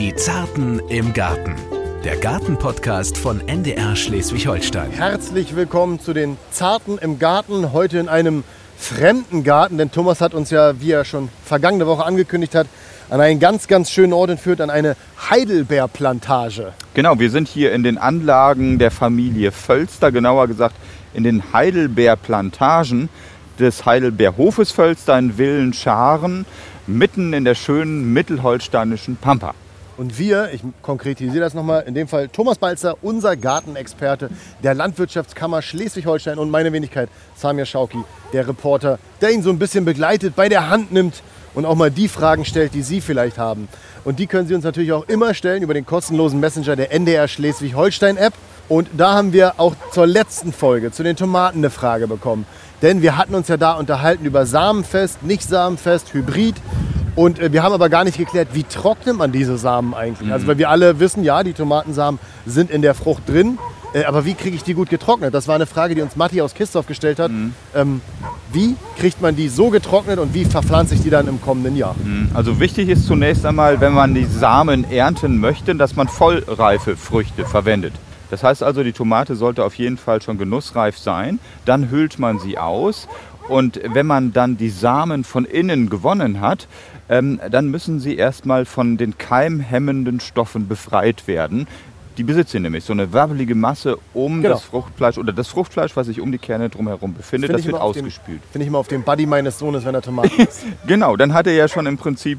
Die Zarten im Garten. Der Gartenpodcast von NDR Schleswig-Holstein. Herzlich willkommen zu den Zarten im Garten. Heute in einem fremden Garten, denn Thomas hat uns ja, wie er schon vergangene Woche angekündigt hat, an einen ganz, ganz schönen Ort entführt, an eine Heidelbeerplantage. Genau, wir sind hier in den Anlagen der Familie Völster, genauer gesagt in den Heidelbeerplantagen des Heidelbeerhofes Völster in Willenscharen, mitten in der schönen mittelholsteinischen Pampa. Und wir, ich konkretisiere das nochmal, in dem Fall Thomas Balzer, unser Gartenexperte der Landwirtschaftskammer Schleswig-Holstein und meine Wenigkeit Samir Schauki, der Reporter, der ihn so ein bisschen begleitet, bei der Hand nimmt und auch mal die Fragen stellt, die Sie vielleicht haben. Und die können Sie uns natürlich auch immer stellen über den kostenlosen Messenger der NDR Schleswig-Holstein-App. Und da haben wir auch zur letzten Folge, zu den Tomaten, eine Frage bekommen. Denn wir hatten uns ja da unterhalten über Samenfest, nicht Samenfest, Hybrid. Und äh, wir haben aber gar nicht geklärt, wie trocknet man diese Samen eigentlich? Mhm. Also weil wir alle wissen, ja, die Tomatensamen sind in der Frucht drin. Äh, aber wie kriege ich die gut getrocknet? Das war eine Frage, die uns Matti aus Kistorf gestellt hat. Mhm. Ähm, wie kriegt man die so getrocknet und wie verpflanze ich die dann im kommenden Jahr? Also wichtig ist zunächst einmal, wenn man die Samen ernten möchte, dass man vollreife Früchte verwendet. Das heißt also, die Tomate sollte auf jeden Fall schon genussreif sein. Dann hüllt man sie aus. Und wenn man dann die Samen von innen gewonnen hat, ähm, dann müssen sie erstmal von den keimhemmenden Stoffen befreit werden. Die besitzen nämlich so eine wabbelige Masse um Genau. das Fruchtfleisch oder das Fruchtfleisch, was sich um die Kerne drumherum befindet, Find das wird ausgespült. Finde ich immer auf dem Buddy meines Sohnes, wenn er Tomaten isst. Genau, dann hat er ja schon im Prinzip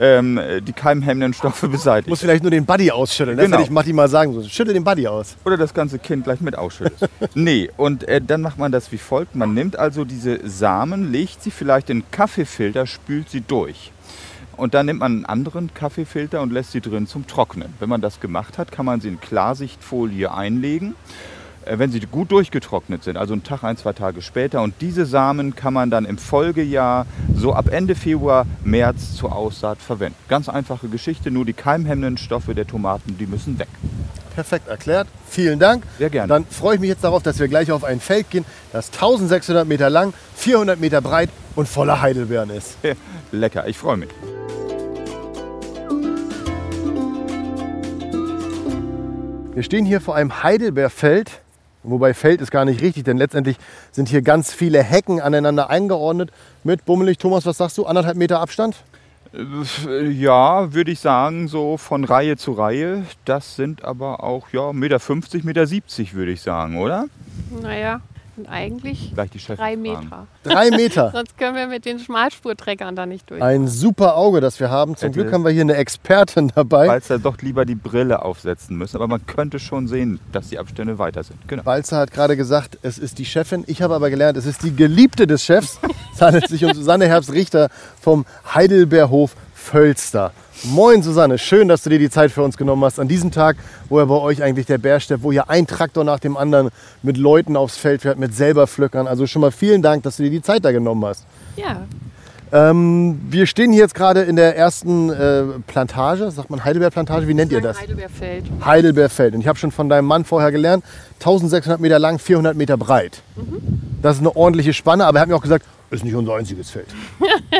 ähm, die keimhemmenden Stoffe beseitigt. Muss vielleicht nur den Buddy ausschütteln. Das Genau. hätte ich Matti mal sagen sollen. Schüttel den Buddy aus. Oder das ganze Kind gleich mit ausschüttet. nee, und äh, dann macht man das wie folgt. Man nimmt also diese Samen, legt sie vielleicht in einen Kaffeefilter, spült sie durch. Und dann nimmt man einen anderen Kaffeefilter und lässt sie drin zum Trocknen. Wenn man das gemacht hat, kann man sie in Klarsichtfolie einlegen. Äh, Wenn sie gut durchgetrocknet sind, also einen Tag, ein, zwei Tage später. Und diese Samen kann man dann im Folgejahr so ab Ende Februar, März zur Aussaat verwenden. Ganz einfache Geschichte, nur die keimhemmenden Stoffe der Tomaten, die müssen weg. Perfekt erklärt. Vielen Dank. Sehr gerne. Dann freue ich mich jetzt darauf, dass wir gleich auf ein Feld gehen, das 1600 Meter lang, 400 Meter breit und voller Heidelbeeren ist. Lecker, ich freue mich. Wir stehen hier vor einem Heidelbeerfeld. Wobei Feld ist gar nicht richtig, denn letztendlich sind hier ganz viele Hecken aneinander eingeordnet mit bummelig. Thomas, was sagst du? Anderthalb Meter Abstand? Äh, Ja, würde ich sagen, so von Reihe zu Reihe. Das sind aber auch ja, 1,50 Meter, 1,70 Meter würde ich sagen, oder? Naja, sind eigentlich Gleich die Chefin drei. Meter. Drei Meter. Sonst können wir mit den Schmalspurtreckern da nicht durch. Ein super Auge, das wir haben. Zum Hätte- Glück haben wir hier eine Expertin dabei. Falls er doch lieber die Brille aufsetzen müssen. Aber man könnte schon sehen, dass die Abstände weiter sind. Genau. Balzer hat gerade gesagt, es ist die Chefin. Ich habe aber gelernt, es ist die Geliebte des Chefs. Es handelt sich um Susanne Herbst-Richter vom Heidelbeerhof Völster. Moin Susanne, schön, dass du dir die Zeit für uns genommen hast. An diesem Tag, wo ja bei euch eigentlich der Bär steht, wo hier ein Traktor nach dem anderen mit Leuten aufs Feld fährt, mit selber pflückern. Also schon mal vielen Dank, dass du dir die Zeit da genommen hast. Ja, Ähm, wir stehen hier jetzt gerade in der ersten äh, Plantage, sagt man Heidelbeerplantage, wie nennt ihr das? Heidelbeerfeld. Heidelbeerfeld. Und ich habe schon von deinem Mann vorher gelernt, 1600 Meter lang, 400 Meter breit. Das ist eine ordentliche Spanne, aber er hat mir auch gesagt, ist nicht unser einziges Feld.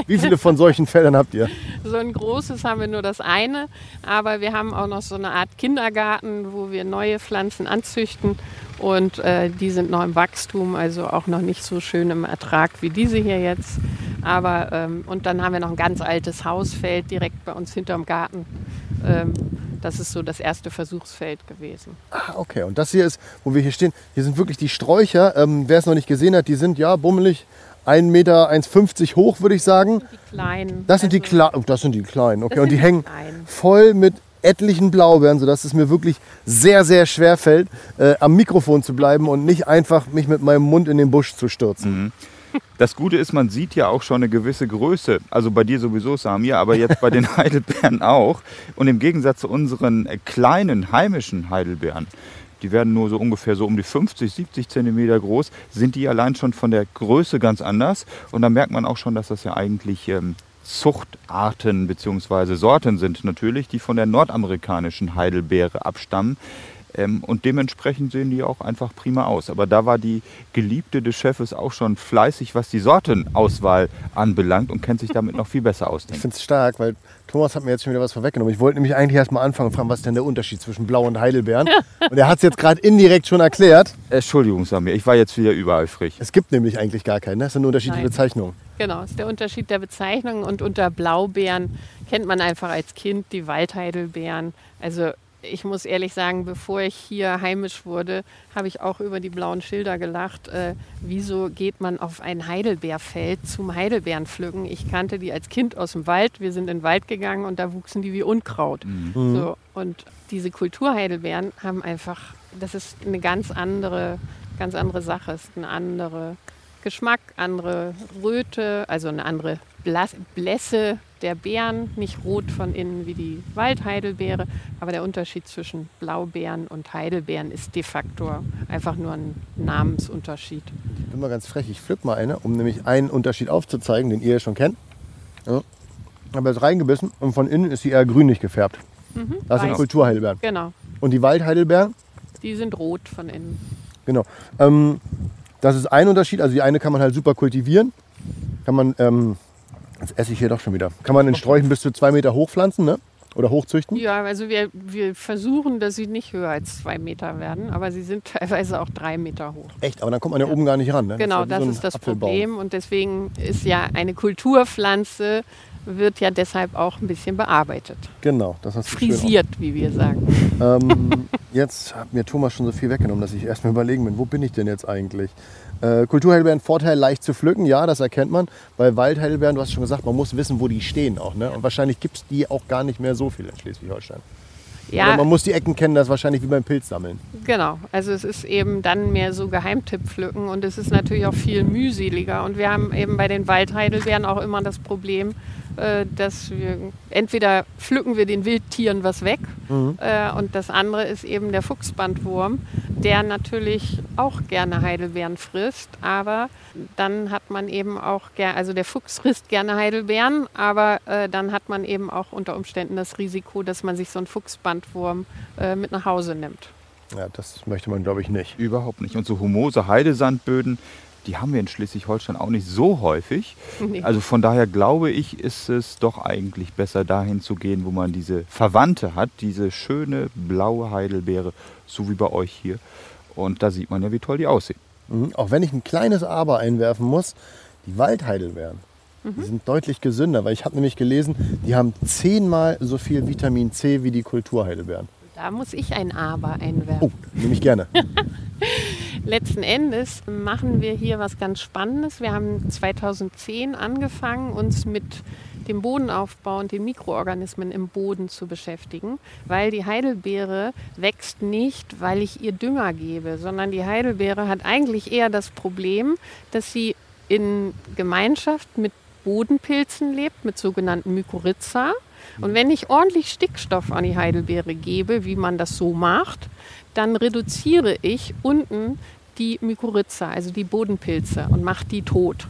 Wie viele von solchen Feldern habt ihr? So ein großes haben wir nur das eine, aber wir haben auch noch so eine Art Kindergarten, wo wir neue Pflanzen anzüchten und äh, die sind noch im Wachstum, also auch noch nicht so schön im Ertrag wie diese hier jetzt. Aber ähm, und dann haben wir noch ein ganz altes Hausfeld direkt bei uns hinterm Garten. Ähm, das ist so das erste Versuchsfeld gewesen. Ah, okay. Und das hier ist, wo wir hier stehen, hier sind wirklich die Sträucher. Ähm, Wer es noch nicht gesehen hat, die sind ja bummelig 1,50 Meter 1,50 hoch, würde ich sagen. Die kleinen. Das sind die, also- Kle oh, das sind die kleinen. Okay. Und die die hängen kleinen. voll mit etlichen Blaubeeren, sodass es mir wirklich sehr, sehr schwer fällt, äh, am Mikrofon zu bleiben und nicht einfach mich mit meinem Mund in den Busch zu stürzen. Das Gute ist, man sieht ja auch schon eine gewisse Größe. Also bei dir sowieso, Samir, aber jetzt bei den Heidelbeeren auch. Und im Gegensatz zu unseren äh, kleinen heimischen Heidelbeeren, die werden nur so ungefähr so um die 50, 70 Zentimeter groß, sind die allein schon von der Größe ganz anders. Und da merkt man auch schon, dass das ja eigentlich ähm, Zuchtarten bzw. Sorten sind natürlich, die von der nordamerikanischen Heidelbeere abstammen. Ähm, und dementsprechend sehen die auch einfach prima aus. Aber da war die Geliebte des Chefes auch schon fleißig, was die Sortenauswahl anbelangt und kennt sich damit noch viel besser aus. Ich finde es stark, weil Thomas hat mir jetzt schon wieder was vorweggenommen. Ich wollte nämlich eigentlich erst mal anfangen und fragen, was ist denn der Unterschied zwischen Blau und Heidelbeeren? und er hat es jetzt gerade indirekt schon erklärt. Entschuldigung, Samir, ich war jetzt wieder übereifrig. Es gibt nämlich eigentlich gar keinen, ne? es sind unterschiedliche Nein. Bezeichnungen. Genau, ist der Unterschied der Bezeichnung. Und unter Blaubeeren kennt man einfach als Kind die Waldheidelbeeren. Also ich muss ehrlich sagen, bevor ich hier heimisch wurde, habe ich auch über die blauen Schilder gelacht. Äh, wieso geht man auf ein Heidelbeerfeld zum Heidelbeeren pflücken? Ich kannte die als Kind aus dem Wald. Wir sind in den Wald gegangen und da wuchsen die wie Unkraut. So, und diese Kulturheidelbeeren haben einfach, das ist eine ganz andere, ganz andere Sache. Es ist eine andere Geschmack, andere Röte, also eine andere Blässe der Beeren, nicht rot von innen wie die Waldheidelbeere, aber der Unterschied zwischen Blaubeeren und Heidelbeeren ist de facto einfach nur ein Namensunterschied. Ich bin mal ganz frech, ich pflück mal eine, um nämlich einen Unterschied aufzuzeigen, den ihr ja schon kennt. Ja. Habe jetzt reingebissen und von innen ist sie eher grünlich gefärbt. Das sind weiß. Kulturheidelbeeren. Genau, Und die Waldheidelbeeren, die sind rot von innen. genau. Ähm, das ist ein Unterschied. Also die eine kann man halt super kultivieren. Kann man, ähm, jetzt esse ich hier doch schon wieder. Kann man in Sträuchen bis zu zwei Meter hochpflanzen, ne? Oder hochzüchten. Ja, also wir, wir versuchen, dass sie nicht höher als zwei Meter werden, aber sie sind teilweise auch drei Meter hoch. Echt, aber dann kommt man ja, oben gar nicht ran. Ne? Genau, ja das so ein ist das. Problem und deswegen ist ja eine Kulturpflanze wird ja deshalb auch ein bisschen bearbeitet. Genau, das hast du Frisiert, wie wir sagen. Ähm, jetzt hat mir Thomas schon so viel weggenommen, dass ich erstmal überlegen bin, wo bin ich denn jetzt eigentlich? Äh, Kulturheidelbeeren, Vorteil leicht zu pflücken, ja, das erkennt man. Bei Waldheidelbeeren, du hast schon gesagt, man muss wissen, wo die stehen auch. Ne? Und wahrscheinlich gibt es die auch gar nicht mehr so viel in Schleswig-Holstein. Oder Ja, man muss die Ecken kennen, das ist wahrscheinlich wie beim Pilzsammeln. genau. Also es ist eben dann mehr so Geheimtipp pflücken und es ist natürlich auch viel mühseliger. Und wir haben eben bei den Waldheidelbeeren auch immer das Problem, dass wir entweder pflücken wir den Wildtieren was weg äh, und das andere ist eben der Fuchsbandwurm, der natürlich auch gerne Heidelbeeren frisst, aber dann hat man eben auch gerne, also der Fuchs frisst gerne Heidelbeeren, aber äh, dann hat man eben auch unter Umständen das Risiko, dass man sich so einen Fuchsbandwurm äh, mit nach Hause nimmt. Ja, das möchte man, glaube ich, nicht. Überhaupt nicht. Und so humose Heidesandböden, die haben wir in Schleswig-Holstein auch nicht so häufig. Nee. Also von daher glaube ich, ist es doch eigentlich besser dahin zu gehen, wo man diese Verwandte hat, diese schöne blaue Heidelbeere, so wie bei euch hier. Und da sieht man ja, wie toll die aussehen. Mhm. Auch wenn ich ein kleines Aber einwerfen muss, die Waldheidelbeeren, Mhm. die sind deutlich gesünder, weil ich habe nämlich gelesen, die haben zehnmal so viel Vitamin C wie die Kulturheidelbeeren. Da muss ich ein Aber einwerfen. Oh, nehme ich gerne. Letzten Endes machen wir hier was ganz Spannendes. Wir haben 2010 angefangen, uns mit dem Bodenaufbau und den Mikroorganismen im Boden zu beschäftigen, weil die Heidelbeere wächst nicht, weil ich ihr Dünger gebe, sondern die Heidelbeere hat eigentlich eher das Problem, dass sie in Gemeinschaft mit Bodenpilzen lebt, mit sogenannten Mykorrhiza. Und wenn ich ordentlich Stickstoff an die Heidelbeere gebe, wie man das so macht, dann reduziere ich unten die Mykorrhiza, also die Bodenpilze und mache die tot.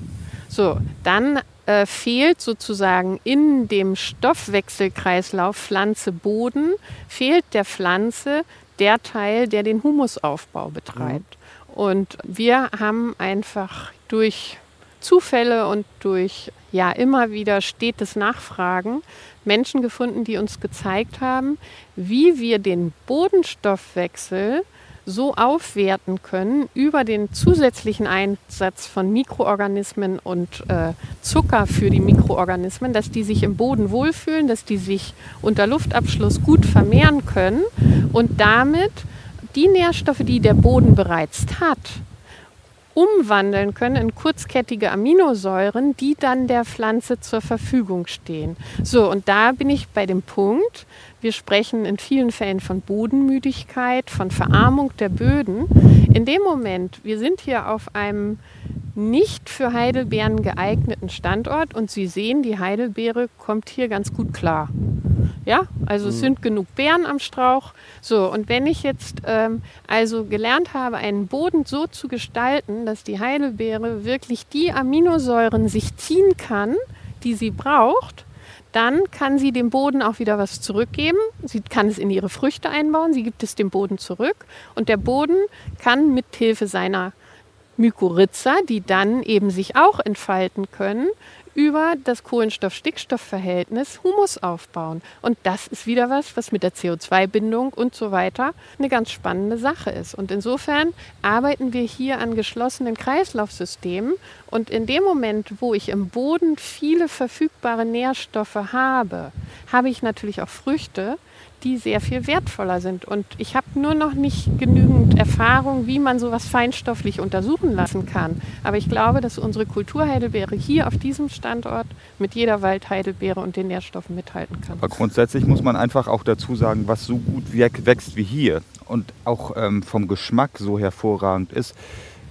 So, dann äh, fehlt sozusagen in dem Stoffwechselkreislauf Pflanze-Boden, fehlt der Pflanze der Teil, der den Humusaufbau betreibt. Und wir haben einfach durch Zufälle und durch ja immer wieder stetes Nachfragen. Menschen gefunden, die uns gezeigt haben, wie wir den Bodenstoffwechsel so aufwerten können über den zusätzlichen Einsatz von Mikroorganismen und äh, Zucker für die Mikroorganismen, dass die sich im Boden wohlfühlen, dass die sich unter Luftabschluss gut vermehren können und damit die Nährstoffe, die der Boden bereits hat, umwandeln können in kurzkettige Aminosäuren, die dann der Pflanze zur Verfügung stehen. So, und da bin ich bei dem Punkt, wir sprechen in vielen Fällen von Bodenmüdigkeit, von Verarmung der Böden. In dem Moment, wir sind hier auf einem nicht für Heidelbeeren geeigneten Standort und Sie sehen, die Heidelbeere kommt hier ganz gut klar. Ja, also es sind genug Beeren am Strauch. So, und wenn ich jetzt ähm, also gelernt habe, einen Boden so zu gestalten, dass die Heidelbeere wirklich die Aminosäuren sich ziehen kann, die sie braucht, dann kann sie dem Boden auch wieder was zurückgeben. Sie kann es in ihre Früchte einbauen, sie gibt es dem Boden zurück und der Boden kann mithilfe seiner Mykorrhiza, die dann eben sich auch entfalten können, über das Kohlenstoff-Stickstoff-Verhältnis Humus aufbauen. Und das ist wieder was, was mit der CO2-Bindung und so weiter eine ganz spannende Sache ist. Und insofern arbeiten wir hier an geschlossenen Kreislaufsystemen. Und in dem Moment, wo ich im Boden viele verfügbare Nährstoffe habe, habe ich natürlich auch Früchte, die sehr viel wertvoller sind. Und ich habe nur noch nicht genügend Erfahrung, wie man sowas feinstofflich untersuchen lassen kann. Aber ich glaube, dass unsere Kulturheidelbeere hier auf diesem Standort mit jeder Waldheidelbeere und den Nährstoffen mithalten kann. Aber grundsätzlich muss man einfach auch dazu sagen, was so gut wächst wie hier und auch ähm, vom Geschmack so hervorragend ist,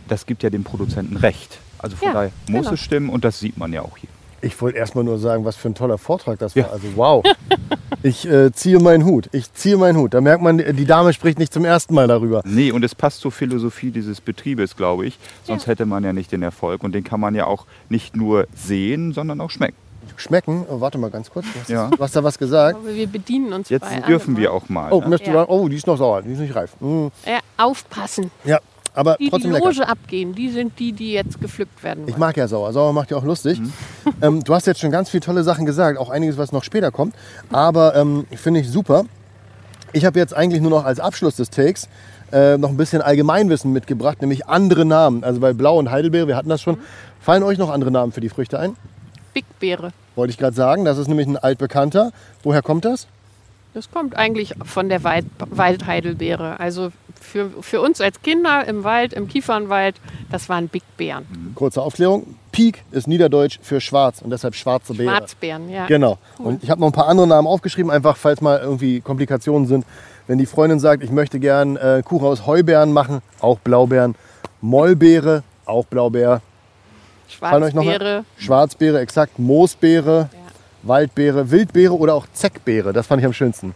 das gibt ja dem Produzenten recht. Also von Ja, daher muss genau. es stimmen und das sieht man ja auch hier. Ich wollte erstmal nur sagen, was für ein toller Vortrag das war. Also wow. Ich äh, ziehe meinen Hut. Ich ziehe meinen Hut. Da merkt man, die Dame spricht nicht zum ersten Mal darüber. Nee, und es passt zur Philosophie dieses Betriebes, glaube ich. Sonst hätte man ja nicht den Erfolg. Und den kann man ja auch nicht nur sehen, sondern auch schmecken. Schmecken. Oh, warte mal ganz kurz. Du hast, Ja. du hast da was Ich gesagt. glaube, wir bedienen uns Jetzt bei dürfen allem. ne? wir auch mal. Oh, ne? du Ja. sagen, oh, die ist noch sauer. Die ist nicht reif. Mm. Ja, aufpassen. Ja, aber Die, die trotzdem lecker. Loge abgehen, die sind die, die jetzt gepflückt werden Ich wollen. mag ja sauer. Sauer macht ja auch lustig. Mhm. Ähm, du hast jetzt schon ganz viele tolle Sachen gesagt, auch einiges, was noch später kommt. Aber ähm, finde ich super. Ich habe jetzt eigentlich nur noch als Abschluss des Takes äh, noch ein bisschen Allgemeinwissen mitgebracht, nämlich andere Namen. Also bei Blau und Heidelbeere, wir hatten das schon. Fallen euch noch andere Namen für die Früchte ein? Big Beere. Wollte ich gerade sagen. Das ist nämlich ein altbekannter. Woher kommt das? Das kommt eigentlich von der Wald, Waldheidelbeere. Also für, für uns als Kinder im Wald, im Kiefernwald, das waren Big Beeren. Kurze Aufklärung. Pik ist Niederdeutsch für schwarz und deshalb schwarze Beere. Schwarzbeeren, ja. Genau. Und ich habe noch ein paar andere Namen aufgeschrieben, einfach falls mal irgendwie Komplikationen sind. Wenn die Freundin sagt, ich möchte gern äh, Kuchen aus Heubeeren machen, auch Blaubeeren. Mollbeere, auch Blaubeer. Schwarzbeere. Schwarzbeere, exakt. Moosbeere, Waldbeere, Wildbeere oder auch Zeckbeere. Das fand ich am schönsten.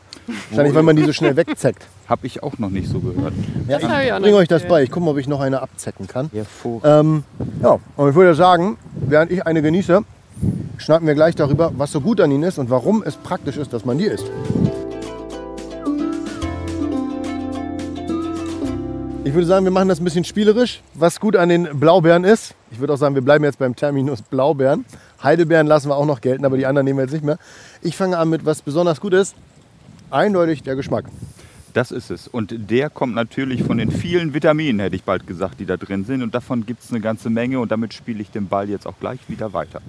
Wahrscheinlich, weil man die so schnell wegzeckt. Habe ich auch noch nicht so gehört. Ja, ich noch bringe euch das bei. Ich gucke mal, ob ich noch eine abzecken kann. Ähm, ja, und ich würde sagen, während ich eine genieße, schnacken wir gleich darüber, was so gut an ihnen ist und warum es praktisch ist, dass man die isst. Ich würde sagen, wir machen das ein bisschen spielerisch, was gut an den Blaubeeren ist. Ich würde auch sagen, wir bleiben jetzt beim Terminus Blaubeeren. Heidelbeeren lassen wir auch noch gelten, aber die anderen nehmen wir jetzt nicht mehr. Ich fange an mit was besonders gut ist. Eindeutig der Geschmack. Das ist es. Und der kommt natürlich von den vielen Vitaminen, hätte ich bald gesagt, die da drin sind. Und davon gibt es eine ganze Menge. Und damit spiele ich den Ball jetzt auch gleich wieder weiter.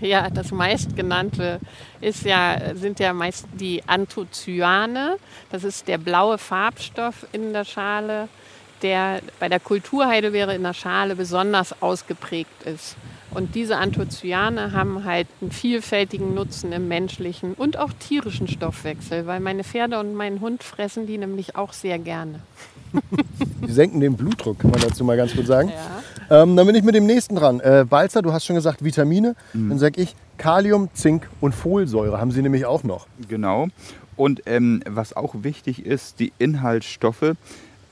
Ja, das meistgenannte ist ja, sind ja meist die Anthocyane. Das ist der blaue Farbstoff in der Schale, der bei der Kulturheidelbeere in der Schale besonders ausgeprägt ist. Und diese Anthocyane haben halt einen vielfältigen Nutzen im menschlichen und auch tierischen Stoffwechsel, weil meine Pferde und mein Hund fressen die nämlich auch sehr gerne. Die senken den Blutdruck, kann man dazu mal ganz gut sagen. Ja. Ähm, dann bin ich mit dem nächsten dran. Äh, Balzer, du hast schon gesagt Vitamine. Dann sage ich Kalium, Zink und Folsäure. Haben sie nämlich auch noch. Genau. Und ähm, was auch wichtig ist, die Inhaltsstoffe.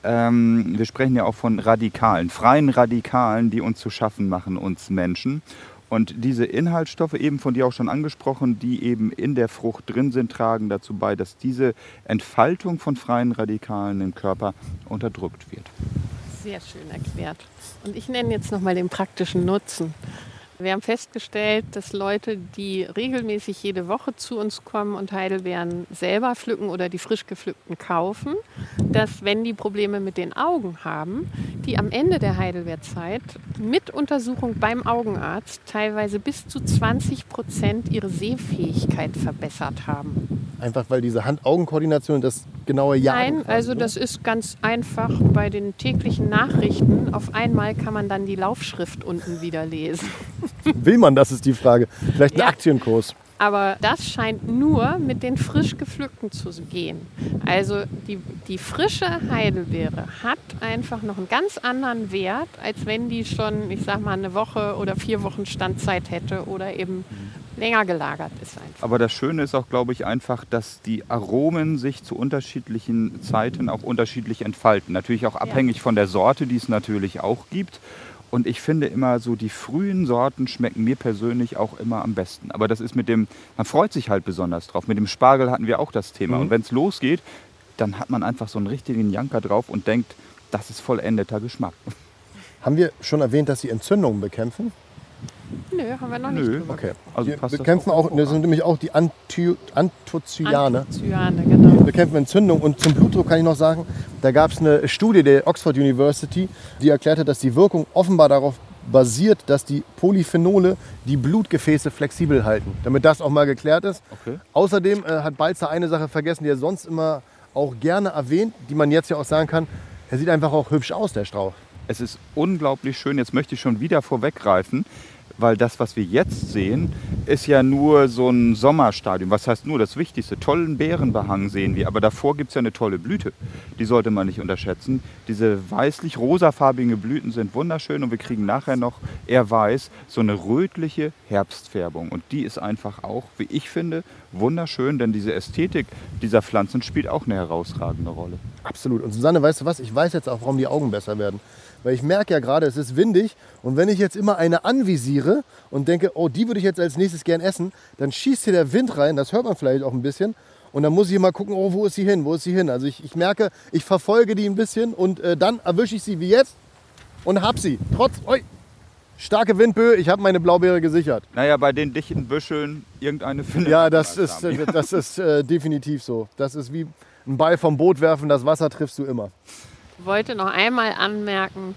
Ähm, wir sprechen ja auch von Radikalen, freien Radikalen, die uns zu schaffen machen, uns Menschen. Und diese Inhaltsstoffe, eben von dir auch schon angesprochen, die eben in der Frucht drin sind, tragen dazu bei, dass diese Entfaltung von freien Radikalen im Körper unterdrückt wird. Sehr schön erklärt. Und ich nenne jetzt nochmal den praktischen Nutzen. Wir haben festgestellt, dass Leute, die regelmäßig jede Woche zu uns kommen und Heidelbeeren selber pflücken oder die frisch gepflückten kaufen, dass wenn die Probleme mit den Augen haben, die am Ende der Heidelbeerzeit mit Untersuchung beim Augenarzt teilweise bis zu 20 Prozent ihre Sehfähigkeit verbessert haben. Einfach weil diese Hand-Augen-Koordination das genaue Jahr. Nein, also das ist ganz einfach bei den täglichen Nachrichten. Auf einmal kann man dann die Laufschrift unten wieder lesen. Will man, das ist die Frage. Vielleicht ein Ja. Aktienkurs. Aber das scheint nur mit den frisch gepflückten zu gehen. Also die, die frische Heidelbeere hat einfach noch einen ganz anderen Wert, als wenn die schon, ich sag mal, eine Woche oder vier Wochen Standzeit hätte oder eben länger gelagert ist einfach. Aber das Schöne ist auch, glaube ich, einfach, dass die Aromen sich zu unterschiedlichen Zeiten auch unterschiedlich entfalten. Natürlich auch abhängig von der Sorte, die es natürlich auch gibt. Und ich finde immer so, die frühen Sorten schmecken mir persönlich auch immer am besten. Aber das ist mit dem, man freut sich halt besonders drauf. Mit dem Spargel hatten wir auch das Thema. Mhm. Und wenn es losgeht, dann hat man einfach so einen richtigen Janker drauf und denkt, das ist vollendeter Geschmack. Haben wir schon erwähnt, dass sie Entzündungen bekämpfen? Nö, haben wir noch nicht. Nö. Okay. Also das bekämpfen auch, das sind nämlich auch die Anthi Anthocyane. Anthocyane, Die genau. bekämpfen Entzündung. Und zum Blutdruck kann ich noch sagen, da gab es eine Studie der Oxford University, die erklärte, dass die Wirkung offenbar darauf basiert, dass die Polyphenole die Blutgefäße flexibel halten. Damit das auch mal geklärt ist. Okay. Außerdem äh, hat Balzer eine Sache vergessen, die er sonst immer auch gerne erwähnt, die man jetzt ja auch sagen kann. Er sieht einfach auch hübsch aus, der Strauch. Es ist unglaublich schön. Jetzt möchte ich schon wieder vorweggreifen, weil das, was wir jetzt sehen, ist ja nur so ein Sommerstadium. Was heißt nur das Wichtigste? Tollen Beerenbehang sehen wir, aber davor gibt es ja eine tolle Blüte. Die sollte man nicht unterschätzen. Diese weißlich-rosafarbigen Blüten sind wunderschön und wir kriegen nachher noch, eher weiß, so eine rötliche Herbstfärbung. Und die ist einfach auch, wie ich finde, wunderschön, denn diese Ästhetik dieser Pflanzen spielt auch eine herausragende Rolle. Absolut. Und Susanne, weißt du was? Ich weiß jetzt auch, warum die Augen besser werden. Weil ich merke ja gerade, es ist windig. Und wenn ich jetzt immer eine anvisiere und denke, oh, die würde ich jetzt als nächstes gern essen, dann schießt hier der Wind rein. Das hört man vielleicht auch ein bisschen. Und dann muss ich mal gucken, oh, wo ist sie hin? Wo ist sie hin? Also ich, ich merke, ich verfolge die ein bisschen und äh, dann erwische ich sie wie jetzt und hab sie. Trotz, oi, starke Windböe, ich habe meine Blaubeere gesichert. Naja, bei den dichten Büscheln irgendeine findet Ja, das als ist, Sami. äh, das ist äh, definitiv so. Das ist wie ein Ball vom Boot werfen, das Wasser triffst du immer. Ich wollte noch einmal anmerken,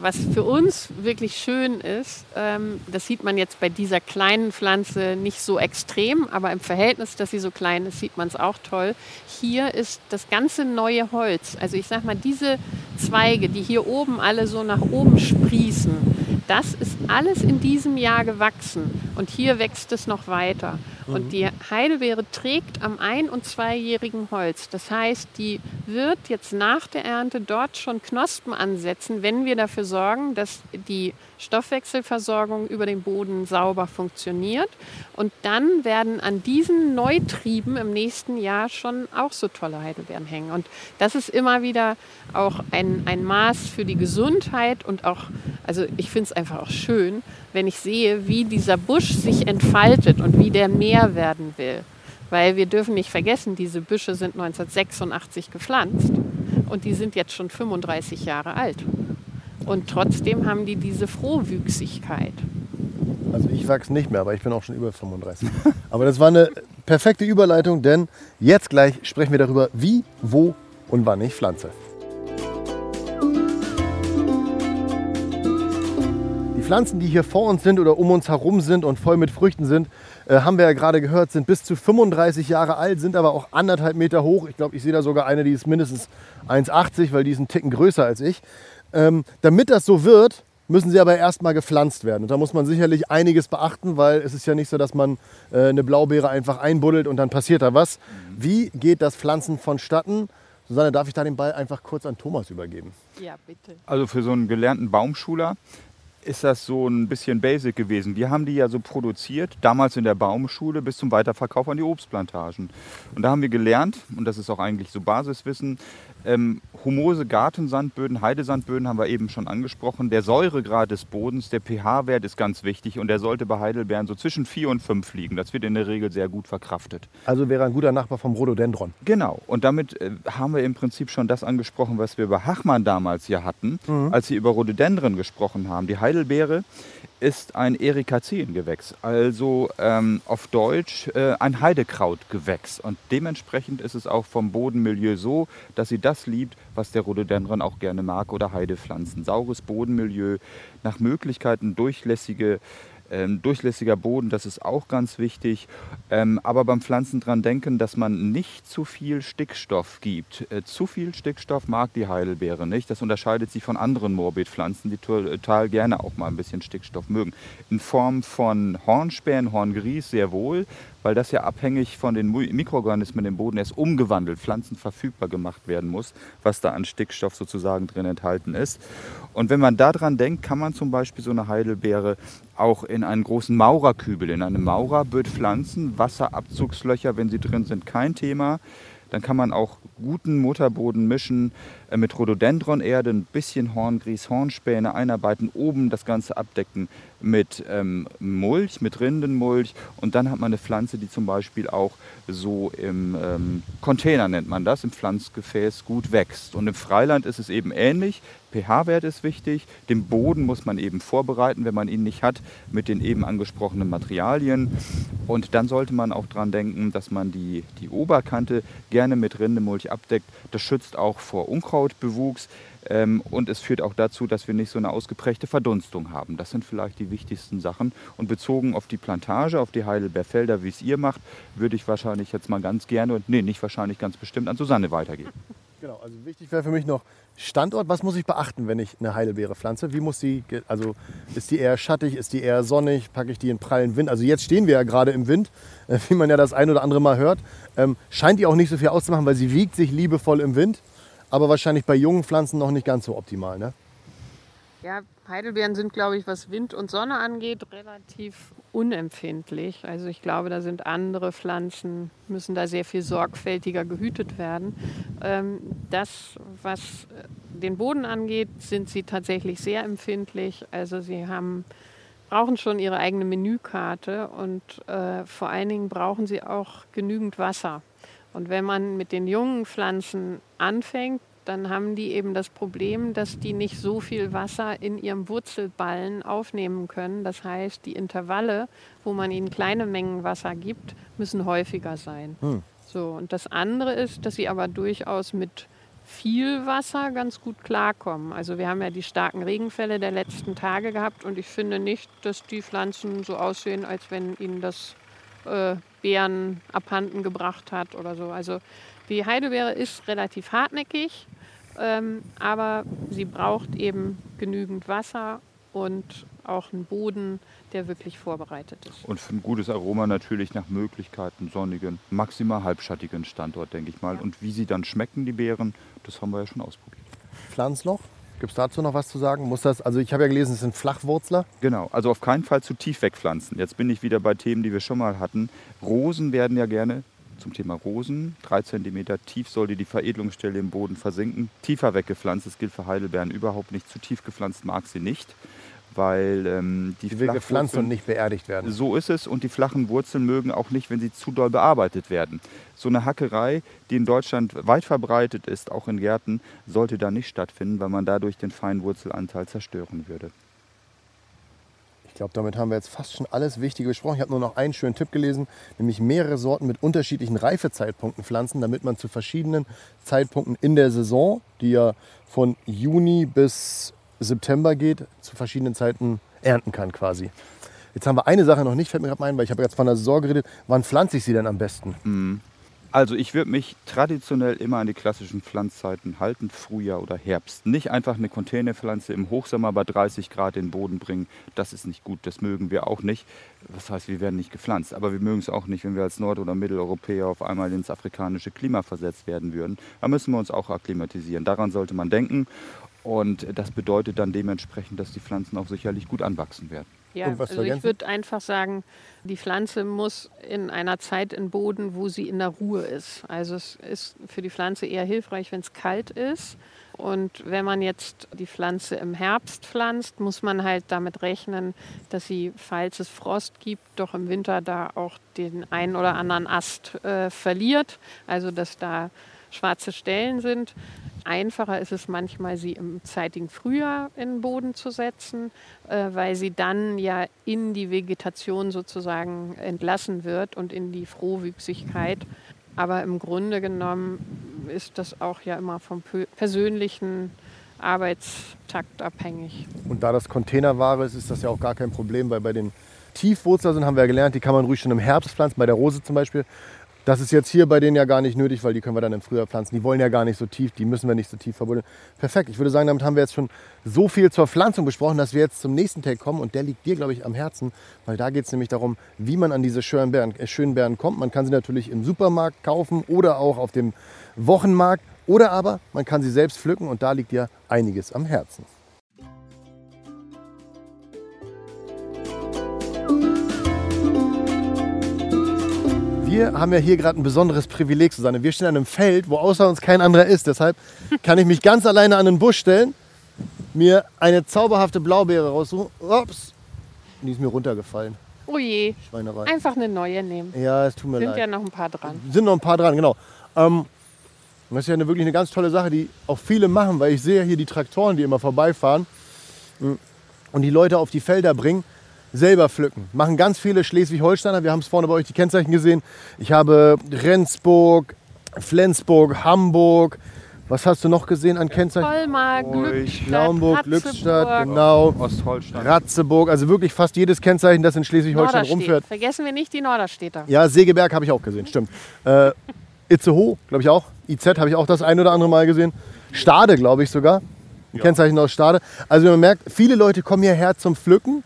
was für uns wirklich schön ist, ähm, das sieht man jetzt bei dieser kleinen Pflanze nicht so extrem, aber im Verhältnis, dass sie so klein ist, sieht man es auch toll. Hier ist das ganze neue Holz. Also ich sag mal, diese Zweige, die hier oben alle so nach oben sprießen, das ist alles in diesem Jahr gewachsen und hier wächst es noch weiter. Und die Heidelbeere trägt am ein- und zweijährigen Holz. Das heißt, die wird jetzt nach der Ernte dort schon Knospen ansetzen, wenn wir dafür sorgen, dass die Stoffwechselversorgung über den Boden sauber funktioniert. Und dann werden an diesen Neutrieben im nächsten Jahr schon auch so tolle Heidelbeeren hängen. Und das ist immer wieder auch ein, ein Maß für die Gesundheit und auch, also ich finde es einfach auch schön, wenn ich sehe, wie dieser Busch sich entfaltet und wie der mehr werden will. Weil wir dürfen nicht vergessen, diese Büsche sind 1986 gepflanzt und die sind jetzt schon 35 Jahre alt. Und trotzdem haben die diese Frohwüchsigkeit. Also ich wachse nicht mehr, aber ich bin auch schon über 35. Aber das war eine perfekte Überleitung, denn jetzt gleich sprechen wir darüber, wie, wo und wann ich pflanze. Die Pflanzen, die hier vor uns sind oder um uns herum sind und voll mit Früchten sind, äh, haben wir ja gerade gehört, sind bis zu 35 Jahre alt, sind aber auch anderthalb Meter hoch. Ich glaube, ich sehe da sogar eine, die ist mindestens 1,80, weil die ist einen Ticken größer als ich. Ähm, damit das so wird, müssen sie aber erstmal gepflanzt werden. Und da muss man sicherlich einiges beachten, weil es ist ja nicht so, dass man äh, eine Blaubeere einfach einbuddelt und dann passiert da was. Wie geht das Pflanzen vonstatten? Susanne, darf ich da den Ball einfach kurz an Thomas übergeben? Ja, bitte. Also für so einen gelernten Baumschuler ist das so ein bisschen basic gewesen. Wir haben die ja so produziert, damals in der Baumschule bis zum Weiterverkauf an die Obstplantagen. Und da haben wir gelernt, und das ist auch eigentlich so Basiswissen, ähm, humose Gartensandböden, Heidesandböden haben wir eben schon angesprochen. Der Säuregrad des Bodens, der pH-Wert ist ganz wichtig und der sollte bei Heidelbeeren so zwischen 4 und 5 liegen. Das wird in der Regel sehr gut verkraftet. Also wäre ein guter Nachbar vom Rhododendron. Genau, und damit äh, haben wir im Prinzip schon das angesprochen, was wir über Hachmann damals hier hatten, als sie über Rhododendren gesprochen haben. Die Heidelbeere ist ein Erikaceengewächs, also ähm, auf Deutsch äh, ein Heidekrautgewächs. Und dementsprechend ist es auch vom Bodenmilieu so, dass sie das liebt, was der Rhododendron auch gerne mag oder Heidepflanzen. Saures Bodenmilieu, nach Möglichkeiten durchlässige ähm, durchlässiger Boden, das ist auch ganz wichtig. Ähm, aber beim Pflanzen dran denken, dass man nicht zu viel Stickstoff gibt. Äh, zu viel Stickstoff mag die Heidelbeere nicht. Das unterscheidet sie von anderen Morbidpflanzen, die total gerne auch mal ein bisschen Stickstoff mögen. In Form von Hornspänen, Horngries sehr wohl, weil das ja abhängig von den Mikroorganismen im Boden erst umgewandelt, pflanzenverfügbar gemacht werden muss, was da an Stickstoff sozusagen drin enthalten ist. Und wenn man daran denkt, kann man zum Beispiel so eine Heidelbeere auch in einen großen Maurerkübel, in eine Maurer wird pflanzen, Wasserabzugslöcher, wenn sie drin sind, kein Thema. Dann kann man auch guten Mutterboden mischen äh, mit Rhododendronerde, ein bisschen Horngrieß, Hornspäne einarbeiten, oben das Ganze abdecken mit ähm, Mulch, mit Rindenmulch und dann hat man eine Pflanze, die zum Beispiel auch so im ähm, Container nennt man das, im Pflanzgefäß gut wächst. Und im Freiland ist es eben ähnlich. pH-Wert ist wichtig, den Boden muss man eben vorbereiten, wenn man ihn nicht hat, mit den eben angesprochenen Materialien. Und dann sollte man auch daran denken, dass man die, die Oberkante gerne mit Rindemulch abdeckt. Das schützt auch vor Unkrautbewuchs. Ähm, und es führt auch dazu, dass wir nicht so eine ausgeprägte Verdunstung haben. Das sind vielleicht die wichtigsten Sachen. Und bezogen auf die Plantage, auf die Heidelbeerfelder, wie es ihr macht, würde ich wahrscheinlich jetzt mal ganz gerne, nee, nicht wahrscheinlich ganz bestimmt, an Susanne weitergeben. Genau, also wichtig wäre für mich noch Standort. Was muss ich beachten, wenn ich eine Heidelbeere pflanze? Wie muss die, also ist die eher schattig, ist die eher sonnig, packe ich die in prallen Wind? Also jetzt stehen wir ja gerade im Wind, wie man ja das ein oder andere Mal hört. Ähm, scheint die auch nicht so viel auszumachen, weil sie wiegt sich liebevoll im Wind aber wahrscheinlich bei jungen Pflanzen noch nicht ganz so optimal. Ne? Ja, Heidelbeeren sind, glaube ich, was Wind und Sonne angeht, relativ unempfindlich. Also ich glaube, da sind andere Pflanzen, müssen da sehr viel sorgfältiger gehütet werden. Ähm, das, was äh, den Boden angeht, sind sie tatsächlich sehr empfindlich. Also sie haben, brauchen schon ihre eigene Menükarte und äh, vor allen Dingen brauchen sie auch genügend Wasser. Und wenn man mit den jungen Pflanzen anfängt, dann haben die eben das Problem, dass die nicht so viel Wasser in ihrem Wurzelballen aufnehmen können. Das heißt, die Intervalle, wo man ihnen kleine Mengen Wasser gibt, müssen häufiger sein. Hm. So, und das andere ist, dass sie aber durchaus mit viel Wasser ganz gut klarkommen. Also wir haben ja die starken Regenfälle der letzten Tage gehabt und ich finde nicht, dass die Pflanzen so aussehen, als wenn ihnen das äh, Beeren abhanden gebracht hat oder so. Also die Heidelbeere ist relativ hartnäckig, ähm, aber sie braucht eben genügend Wasser und auch einen Boden, der wirklich vorbereitet ist. Und für ein gutes Aroma natürlich nach Möglichkeiten sonnigen, maximal halbschattigen Standort, denke ich mal. Ja. Und wie sie dann schmecken, die Beeren, das haben wir ja schon ausprobiert. Pflanzloch? Gibt es dazu noch was zu sagen? Muss das, also ich habe ja gelesen, es sind Flachwurzler. Genau, also auf keinen Fall zu tief wegpflanzen. Jetzt bin ich wieder bei Themen, die wir schon mal hatten. Rosen werden ja gerne zum Thema Rosen. Drei Zentimeter tief sollte die Veredelungsstelle im Boden versinken. Tiefer weggepflanzt, das gilt für Heidelbeeren überhaupt nicht. Zu tief gepflanzt mag sie nicht weil ähm, die, die will gepflanzt und nicht beerdigt werden. So ist es und die flachen Wurzeln mögen auch nicht, wenn sie zu doll bearbeitet werden. So eine Hackerei, die in Deutschland weit verbreitet ist, auch in Gärten, sollte da nicht stattfinden, weil man dadurch den feinen Wurzelanteil zerstören würde. Ich glaube, damit haben wir jetzt fast schon alles Wichtige besprochen. Ich habe nur noch einen schönen Tipp gelesen, nämlich mehrere Sorten mit unterschiedlichen Reifezeitpunkten pflanzen, damit man zu verschiedenen Zeitpunkten in der Saison, die ja von Juni bis September geht, zu verschiedenen Zeiten ernten kann quasi. Jetzt haben wir eine Sache noch nicht, fällt mir gerade ein, weil ich habe jetzt von der Saison geredet. Wann pflanze ich sie denn am besten? Mhm. Also ich würde mich traditionell immer an die klassischen Pflanzzeiten halten, Frühjahr oder Herbst. Nicht einfach eine Containerpflanze im Hochsommer bei 30 Grad in den Boden bringen. Das ist nicht gut, das mögen wir auch nicht. Das heißt, wir werden nicht gepflanzt. Aber wir mögen es auch nicht, wenn wir als Nord- oder Mitteleuropäer auf einmal ins afrikanische Klima versetzt werden würden. Da müssen wir uns auch akklimatisieren. Daran sollte man denken. Und das bedeutet dann dementsprechend, dass die Pflanzen auch sicherlich gut anwachsen werden. Ja, also ich würde einfach sagen, die Pflanze muss in einer Zeit im Boden, wo sie in der Ruhe ist. Also es ist für die Pflanze eher hilfreich, wenn es kalt ist. Und wenn man jetzt die Pflanze im Herbst pflanzt, muss man halt damit rechnen, dass sie, falls es Frost gibt, doch im Winter da auch den einen oder anderen Ast äh, verliert. Also dass da schwarze Stellen sind. Einfacher ist es manchmal, sie im zeitigen Frühjahr in den Boden zu setzen, äh, weil sie dann ja in die Vegetation sozusagen entlassen wird und in die Frohwüchsigkeit. Aber im Grunde genommen ist das auch ja immer vom persönlichen Arbeitstakt abhängig. Und da das Containerware ist, ist das ja auch gar kein Problem, weil bei den Tiefwurzler sind, haben wir ja gelernt, die kann man ruhig schon im Herbst pflanzen, bei der Rose zum Beispiel. Das ist jetzt hier bei denen ja gar nicht nötig, weil die können wir dann im Frühjahr pflanzen. Die wollen ja gar nicht so tief, die müssen wir nicht so tief verbuddeln. Perfekt, ich würde sagen, damit haben wir jetzt schon so viel zur Pflanzung besprochen, dass wir jetzt zum nächsten Tag kommen und der liegt dir, glaube ich, am Herzen, weil da geht es nämlich darum, wie man an diese schönen Beeren, äh, schönen Beeren kommt. Man kann sie natürlich im Supermarkt kaufen oder auch auf dem Wochenmarkt oder aber man kann sie selbst pflücken und da liegt dir einiges am Herzen. Wir haben ja hier gerade ein besonderes Privileg, Susanne. Wir stehen an einem Feld, wo außer uns kein anderer ist. Deshalb kann ich mich ganz alleine an den Busch stellen, mir eine zauberhafte Blaubeere raussuchen. Ups, die ist mir runtergefallen. Oh je, Schweinerei. einfach eine neue nehmen. Ja, es tut mir Sind leid. ja noch ein paar dran. sind noch ein paar dran, genau. Ähm, das ist ja eine, wirklich eine ganz tolle Sache, die auch viele machen, weil ich sehe hier die Traktoren, die immer vorbeifahren mm, und die Leute auf die Felder bringen, selber pflücken. Machen ganz viele Schleswig-Holsteiner. Wir haben es vorne bei euch die Kennzeichen gesehen. Ich habe Rendsburg, Flensburg, Hamburg. Was hast du noch gesehen an Kennzeichen? Colmar, Ruhig, Glückstadt, Naumburg, Ratzeburg, Glückstadt, genau. Ostholstein. Ratzeburg, also wirklich fast jedes Kennzeichen, das in Schleswig-Holstein rumfährt. Vergessen wir nicht die Norderstädter. Ja, Segeberg habe ich auch gesehen, stimmt. Äh, Itzehoe, glaube ich auch. IZ habe ich auch das ein oder andere Mal gesehen. Stade, glaube ich sogar. Ein Kennzeichen aus Stade. Also man merkt, viele Leute kommen hierher zum Pflücken.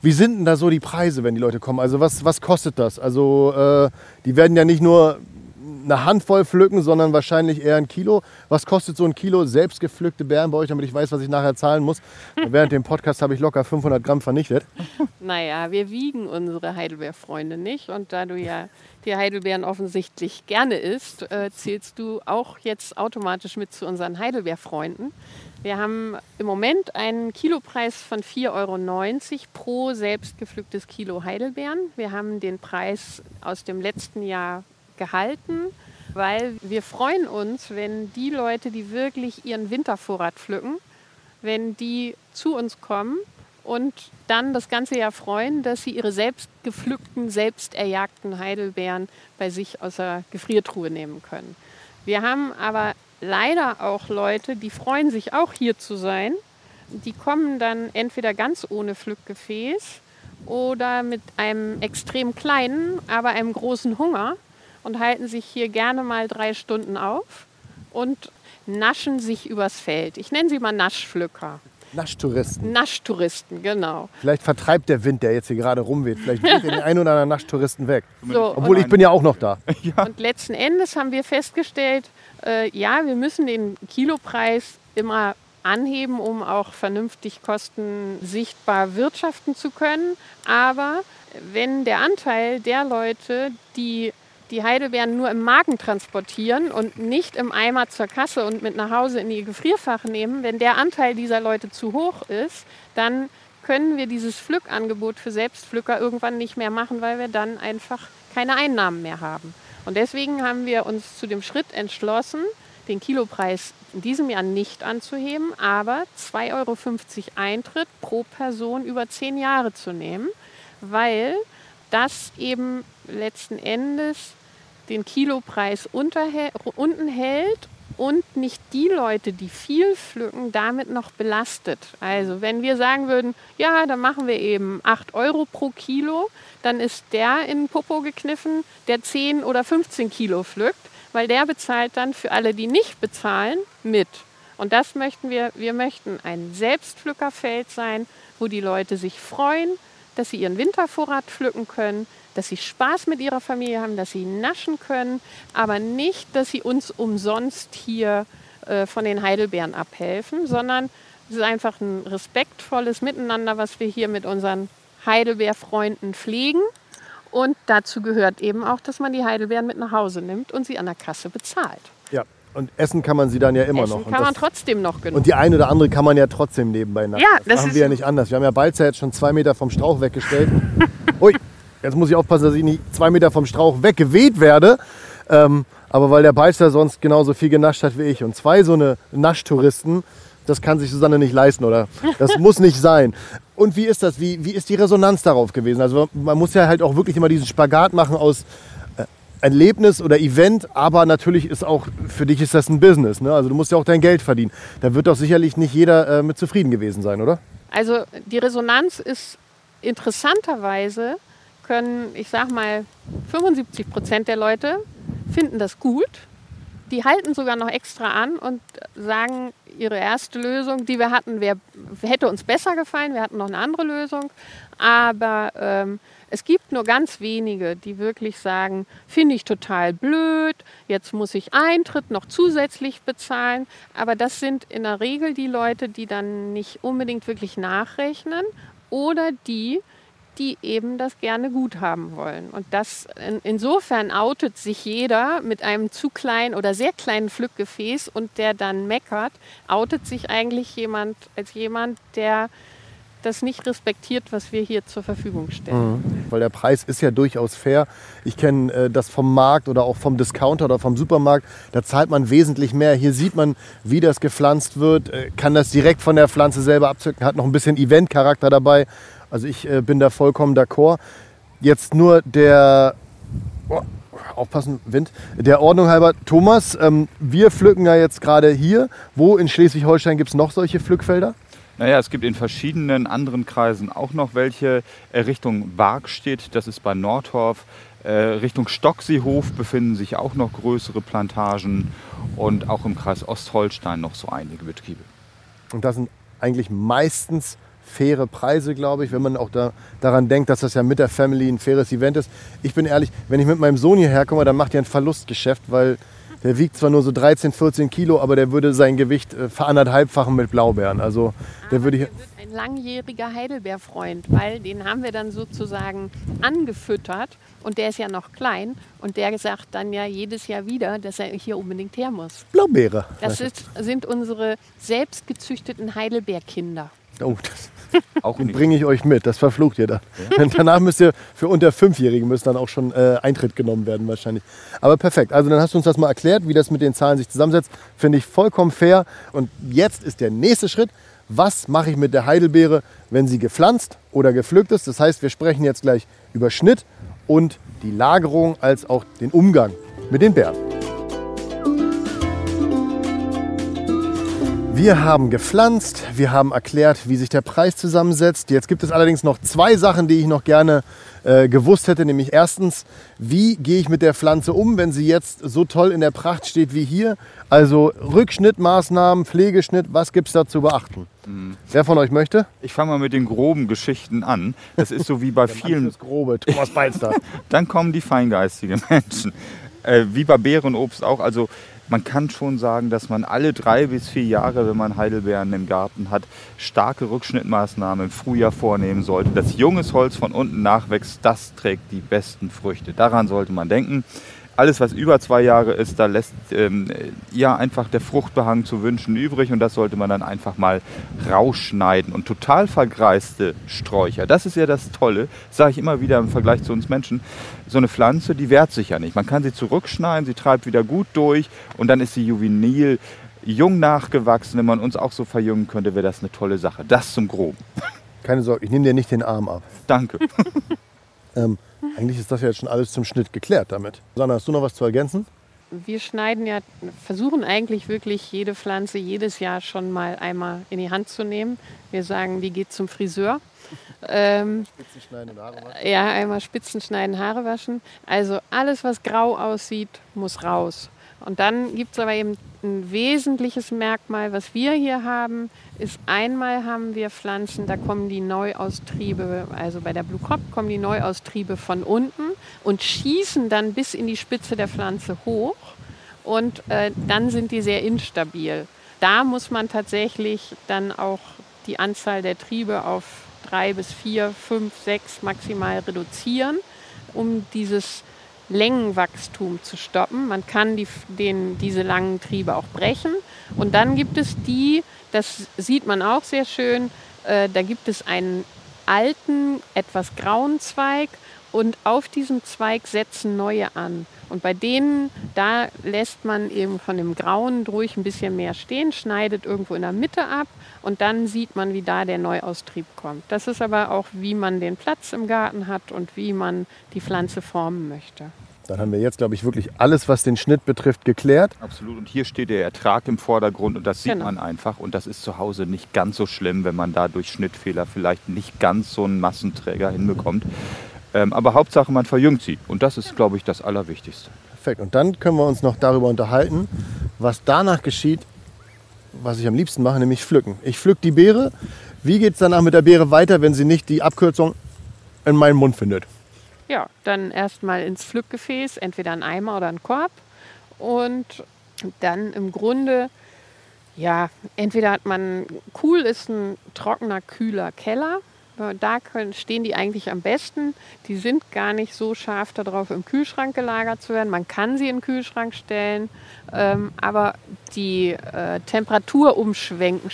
Wie sind denn da so die Preise, wenn die Leute kommen? Also was, was kostet das? Also äh, die werden ja nicht nur eine Handvoll pflücken, sondern wahrscheinlich eher ein Kilo. Was kostet so ein Kilo selbst gepflückte Beeren bei euch, damit ich weiß, was ich nachher zahlen muss? Während dem Podcast habe ich locker 500 Gramm vernichtet. Naja, wir wiegen unsere Heidelbeerfreunde nicht. Und da du ja die Heidelbeeren offensichtlich gerne isst, äh, zählst du auch jetzt automatisch mit zu unseren Heidelbeerfreunden. Wir haben im Moment einen Kilopreis von 4,90 Euro pro selbstgepflücktes Kilo Heidelbeeren. Wir haben den Preis aus dem letzten Jahr gehalten, weil wir freuen uns, wenn die Leute, die wirklich ihren Wintervorrat pflücken, wenn die zu uns kommen und dann das ganze Jahr freuen, dass sie ihre selbst gepflückten, selbst erjagten Heidelbeeren bei sich aus der Gefriertruhe nehmen können. Wir haben aber leider auch Leute, die freuen sich auch hier zu sein. Die kommen dann entweder ganz ohne Pflückgefäß oder mit einem extrem kleinen, aber einem großen Hunger und halten sich hier gerne mal drei Stunden auf und naschen sich übers Feld. Ich nenne sie mal Naschpflücker. Naschtouristen. Naschtouristen, genau. Vielleicht vertreibt der Wind, der jetzt hier gerade rumweht. Vielleicht weht den einen oder anderen Naschtouristen weg. So, Obwohl ich bin ja auch noch da. Und letzten Endes haben wir festgestellt, äh, ja, wir müssen den Kilopreis immer anheben, um auch vernünftig kostensichtbar wirtschaften zu können. Aber wenn der Anteil der Leute, die die Heidelbeeren nur im Magen transportieren und nicht im Eimer zur Kasse und mit nach Hause in ihr Gefrierfach nehmen, wenn der Anteil dieser Leute zu hoch ist, dann können wir dieses Pflückangebot für Selbstpflücker irgendwann nicht mehr machen, weil wir dann einfach keine Einnahmen mehr haben. Und deswegen haben wir uns zu dem Schritt entschlossen, den Kilopreis in diesem Jahr nicht anzuheben, aber 2,50 Euro Eintritt pro Person über zehn Jahre zu nehmen, weil das eben letzten Endes den Kilopreis unten hält und nicht die Leute, die viel pflücken, damit noch belastet. Also wenn wir sagen würden, ja, dann machen wir eben 8 Euro pro Kilo, dann ist der in Popo gekniffen, der 10 oder 15 Kilo pflückt, weil der bezahlt dann für alle, die nicht bezahlen, mit. Und das möchten wir, wir möchten ein Selbstpflückerfeld sein, wo die Leute sich freuen, dass sie ihren Wintervorrat pflücken können, dass sie Spaß mit ihrer Familie haben, dass sie naschen können, aber nicht, dass sie uns umsonst hier äh, von den Heidelbeeren abhelfen, sondern es ist einfach ein respektvolles Miteinander, was wir hier mit unseren Heidelbeerfreunden pflegen. Und dazu gehört eben auch, dass man die Heidelbeeren mit nach Hause nimmt und sie an der Kasse bezahlt. Ja. Und essen kann man sie dann ja immer Essen noch. Und kann man das- trotzdem noch genug. Und die eine oder andere kann man ja trotzdem nebenbei naschen. Ja, das machen ist wir ja nicht anders. Wir haben ja Balzer jetzt schon zwei Meter vom Strauch weggestellt. Ui, jetzt muss ich aufpassen, dass ich nicht zwei Meter vom Strauch weggeweht werde. Ähm, aber weil der Balzer sonst genauso viel genascht hat wie ich. Und zwei so eine Naschtouristen, das kann sich Susanne nicht leisten oder das muss nicht sein. Und wie ist das? Wie, wie ist die Resonanz darauf gewesen? Also man muss ja halt auch wirklich immer diesen Spagat machen aus äh, Erlebnis oder Event, aber natürlich ist auch, für dich ist das ein Business. Ne? Also du musst ja auch dein Geld verdienen. Da wird doch sicherlich nicht jeder äh, mit zufrieden gewesen sein, oder? Also die Resonanz ist interessanterweise können, ich sag mal, 75 Prozent der Leute finden das gut. Die halten sogar noch extra an und sagen, ihre erste Lösung, die wir hatten, wär, hätte uns besser gefallen. Wir hatten noch eine andere Lösung. Aber ähm, es gibt nur ganz wenige, die wirklich sagen, finde ich total blöd, jetzt muss ich Eintritt noch zusätzlich bezahlen. Aber das sind in der Regel die Leute, die dann nicht unbedingt wirklich nachrechnen oder die, die eben das gerne gut haben wollen. Und das in, insofern outet sich jeder mit einem zu kleinen oder sehr kleinen Pflückgefäß und der dann meckert, outet sich eigentlich jemand als jemand, der das nicht respektiert, was wir hier zur Verfügung stellen. Mhm. Weil der Preis ist ja durchaus fair. Ich kenne äh, das vom Markt oder auch vom Discounter oder vom Supermarkt. Da zahlt man wesentlich mehr. Hier sieht man, wie das gepflanzt wird, äh, kann das direkt von der Pflanze selber abzücken, hat noch ein bisschen Event-Charakter dabei. Also ich äh, bin da vollkommen d'accord. Jetzt nur der, oh, aufpassen, Wind, der Ordnung halber, Thomas, ähm, wir pflücken ja jetzt gerade hier. Wo in Schleswig-Holstein gibt es noch solche Pflückfelder? Naja, es gibt in verschiedenen anderen Kreisen auch noch welche. Äh, Richtung Bargstedt, das ist bei Nordhorf. Äh, Richtung Stockseehof befinden sich auch noch größere Plantagen und auch im Kreis Ostholstein noch so einige Betriebe. Und das sind eigentlich meistens faire Preise, glaube ich, wenn man auch da, daran denkt, dass das ja mit der Family ein faires Event ist. Ich bin ehrlich, wenn ich mit meinem Sohn hierher komme, dann macht er ein Verlustgeschäft, weil der wiegt zwar nur so 13, 14 Kilo, aber der würde sein Gewicht äh, veranderthalbfachen mit Blaubeeren. Also der würde hier ein langjähriger Heidelbeerfreund, weil den haben wir dann sozusagen angefüttert und der ist ja noch klein und der sagt dann ja jedes Jahr wieder, dass er hier unbedingt her muss. Blaubeere. Das ist, sind unsere selbstgezüchteten Heidelbeerkinder. Oh, das auch bringe ich euch mit. Das verflucht ihr dann. Ja. Danach müsst ihr für unter Fünfjährigen müsst dann auch schon äh, Eintritt genommen werden wahrscheinlich. Aber perfekt. Also dann hast du uns das mal erklärt, wie das mit den Zahlen sich zusammensetzt. Finde ich vollkommen fair. Und jetzt ist der nächste Schritt. Was mache ich mit der Heidelbeere, wenn sie gepflanzt oder gepflückt ist? Das heißt, wir sprechen jetzt gleich über Schnitt und die Lagerung als auch den Umgang mit den Beeren. Wir haben gepflanzt, wir haben erklärt, wie sich der Preis zusammensetzt. Jetzt gibt es allerdings noch zwei Sachen, die ich noch gerne äh, gewusst hätte. Nämlich erstens, wie gehe ich mit der Pflanze um, wenn sie jetzt so toll in der Pracht steht wie hier? Also Rückschnittmaßnahmen, Pflegeschnitt, was gibt es da zu beachten? Mhm. Wer von euch möchte? Ich fange mal mit den groben Geschichten an. Das ist so wie bei vielen. Das Grobe, Thomas Beister. Dann kommen die feingeistigen Menschen. Äh, wie bei Beerenobst auch. Also man kann schon sagen, dass man alle drei bis vier Jahre, wenn man Heidelbeeren im Garten hat, starke Rückschnittmaßnahmen im Frühjahr vornehmen sollte. Das junges Holz von unten nachwächst, das trägt die besten Früchte. Daran sollte man denken alles, was über zwei Jahre ist, da lässt ähm, ja einfach der Fruchtbehang zu wünschen übrig und das sollte man dann einfach mal rausschneiden. Und total vergreiste Sträucher, das ist ja das Tolle, sage ich immer wieder im Vergleich zu uns Menschen, so eine Pflanze, die wehrt sich ja nicht. Man kann sie zurückschneiden, sie treibt wieder gut durch und dann ist sie juvenil, jung nachgewachsen. Wenn man uns auch so verjüngen könnte, wäre das eine tolle Sache. Das zum Groben. Keine Sorge, ich nehme dir nicht den Arm ab. Danke. ähm, eigentlich ist das ja jetzt schon alles zum Schnitt geklärt damit. Sanna, hast du noch was zu ergänzen? Wir schneiden ja, versuchen eigentlich wirklich jede Pflanze jedes Jahr schon mal einmal in die Hand zu nehmen. Wir sagen, die geht zum Friseur. Ähm, Spitzen schneiden und Haare waschen? Ja, einmal Spitzen schneiden, Haare waschen. Also alles, was grau aussieht, muss raus. Und dann gibt es aber eben ein wesentliches Merkmal, was wir hier haben, ist einmal haben wir Pflanzen, da kommen die Neuaustriebe, also bei der Blue Crop kommen die Neuaustriebe von unten und schießen dann bis in die Spitze der Pflanze hoch und äh, dann sind die sehr instabil. Da muss man tatsächlich dann auch die Anzahl der Triebe auf drei bis vier, fünf, sechs maximal reduzieren, um dieses Längenwachstum zu stoppen. Man kann die, den, diese langen Triebe auch brechen. Und dann gibt es die, das sieht man auch sehr schön, äh, da gibt es einen alten, etwas grauen Zweig und auf diesem Zweig setzen neue an. Und bei denen, da lässt man eben von dem Grauen durch ein bisschen mehr stehen, schneidet irgendwo in der Mitte ab und dann sieht man, wie da der Neuaustrieb kommt. Das ist aber auch, wie man den Platz im Garten hat und wie man die Pflanze formen möchte. Dann haben wir jetzt, glaube ich, wirklich alles, was den Schnitt betrifft, geklärt. Absolut. Und hier steht der Ertrag im Vordergrund und das sieht genau. man einfach. Und das ist zu Hause nicht ganz so schlimm, wenn man da durch Schnittfehler vielleicht nicht ganz so einen Massenträger hinbekommt. Ähm, aber Hauptsache, man verjüngt sie. Und das ist, glaube ich, das Allerwichtigste. Perfekt. Und dann können wir uns noch darüber unterhalten, was danach geschieht, was ich am liebsten mache, nämlich pflücken. Ich pflück die Beere. Wie geht es danach mit der Beere weiter, wenn sie nicht die Abkürzung in meinen Mund findet? Ja, dann erstmal ins Pflückgefäß, entweder ein Eimer oder ein Korb. Und dann im Grunde, ja, entweder hat man, cool ist ein trockener, kühler Keller Da können, stehen die eigentlich am besten. Die sind gar nicht so scharf darauf, im Kühlschrank gelagert zu werden. Man kann sie in den Kühlschrank stellen, ähm, aber die äh, Temperaturumschwenken,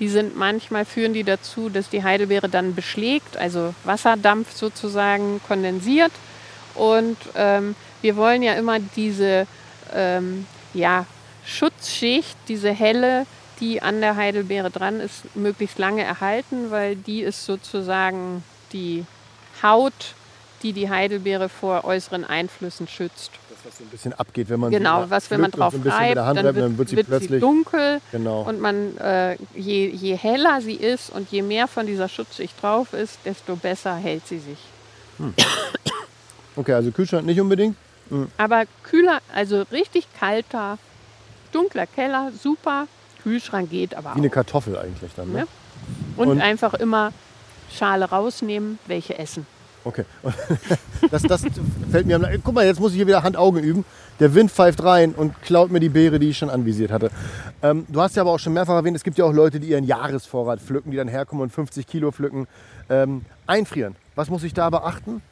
die sind manchmal führen die dazu, dass die Heidelbeere dann beschlägt, also Wasserdampf sozusagen kondensiert. Und ähm, wir wollen ja immer diese ähm, ja, Schutzschicht, diese helle, die an der Heidelbeere dran ist, möglichst lange erhalten, weil die ist sozusagen die Haut, die die Heidelbeere vor äußeren Einflüssen schützt. Das, was so ein bisschen abgeht, wenn man Genau, was wenn man drauf so reibt, dann reibt, wird, dann wird sie wird plötzlich sie dunkel genau. und man, äh, je, je heller sie ist und je mehr von dieser Schutzschicht drauf ist, desto besser hält sie sich. Okay, also Kühlschrank nicht unbedingt. Aber kühler, also richtig kalter, dunkler Keller, super. Kühlschrank geht aber Wie eine auch. Kartoffel eigentlich dann. Ne? Und, Und- einfach immer Schale rausnehmen, welche essen. Okay. Das, das fällt mir am Guck mal, jetzt muss ich hier wieder Hand-Augen üben. Der Wind pfeift rein und klaut mir die Beere, die ich schon anvisiert hatte. Ähm, du hast ja aber auch schon mehrfach erwähnt, es gibt ja auch Leute, die ihren Jahresvorrat pflücken, die dann herkommen und 50 Kilo pflücken. Ähm, einfrieren. Was muss ich da beachten?